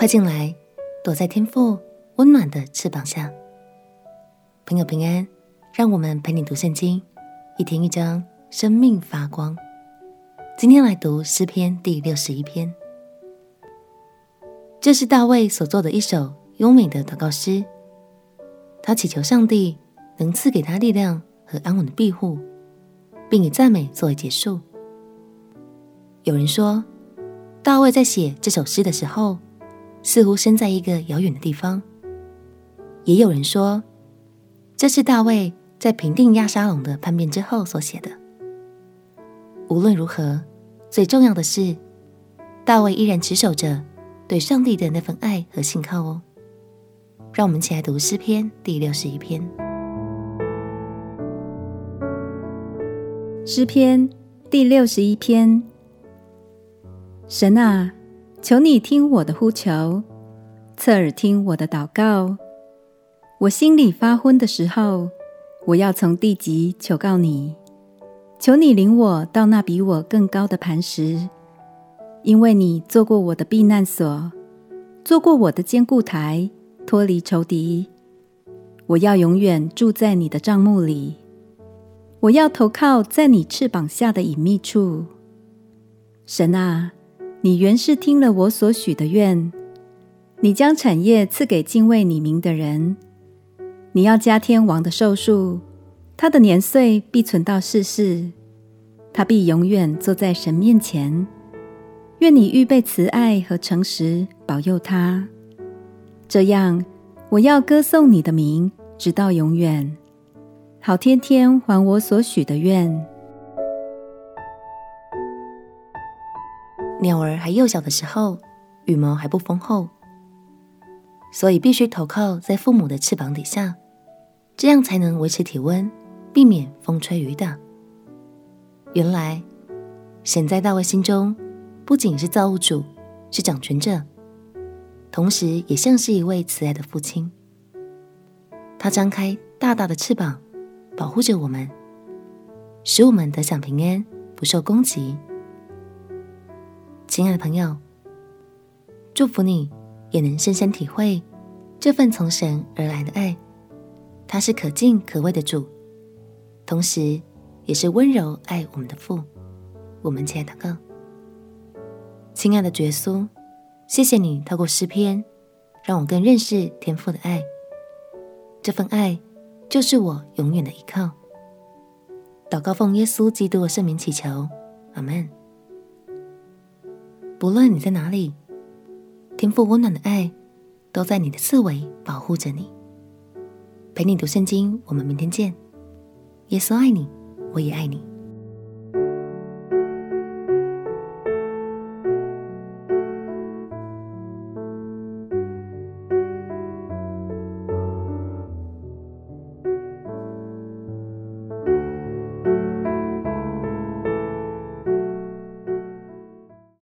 快进来，躲在天父温暖的翅膀下。朋友平安，让我们陪你读圣经，一天一章，生命发光。今天来读诗篇第六十一篇，这是大卫所作的一首优美的祷告诗。他祈求上帝能赐给他力量和安稳的庇护，并以赞美作为结束。有人说，大卫在写这首诗的时候，似乎身在一个遥远的地方。也有人说，这是大卫在平定亚沙龙的叛变之后所写的。无论如何，最重要的是，大卫依然持守着对上帝的那份爱和信靠哦。让我们一起来读诗篇第六十一篇。诗篇第六十一篇。神啊，求你听我的呼求，侧耳听我的祷告。我心里发昏的时候，我要从地极求告你，求你领我到那比我更高的磐石，因为你做过我的避难所，做过我的坚固台，脱离仇敌。我要永远住在你的帐幕里，我要投靠在你翅膀下的隐秘处。神啊。你原是听了我所许的愿，你将产业赐给敬畏你名的人。你要加天王的寿数，他的年岁必存到世世，他必永远坐在神面前。愿你预备慈爱和诚实保佑他，这样我要歌颂你的名，直到永远，好天天还我所许的愿。鸟儿还幼小的时候，羽毛还不丰厚，所以必须投靠在父母的翅膀底下，这样才能维持体温，避免风吹雨打。原来，神在大卫心中不仅是造物主，是掌权者，同时也像是一位慈爱的父亲。他张开大大的翅膀，保护着我们，使我们得享平安，不受攻击。亲爱的朋友，祝福你也能深深体会这份从神而来的爱。他是可敬可畏的主，同时也是温柔爱我们的父。我们亲爱的哥，亲爱的耶稣，谢谢你透过诗篇，让我更认识天父的爱。这份爱就是我永远的依靠。祷告奉耶稣基督的圣名祈求，阿门。不论你在哪里，天赋温暖的爱都在你的四围保护着你。陪你读圣经，我们明天见。耶稣爱你，我也爱你。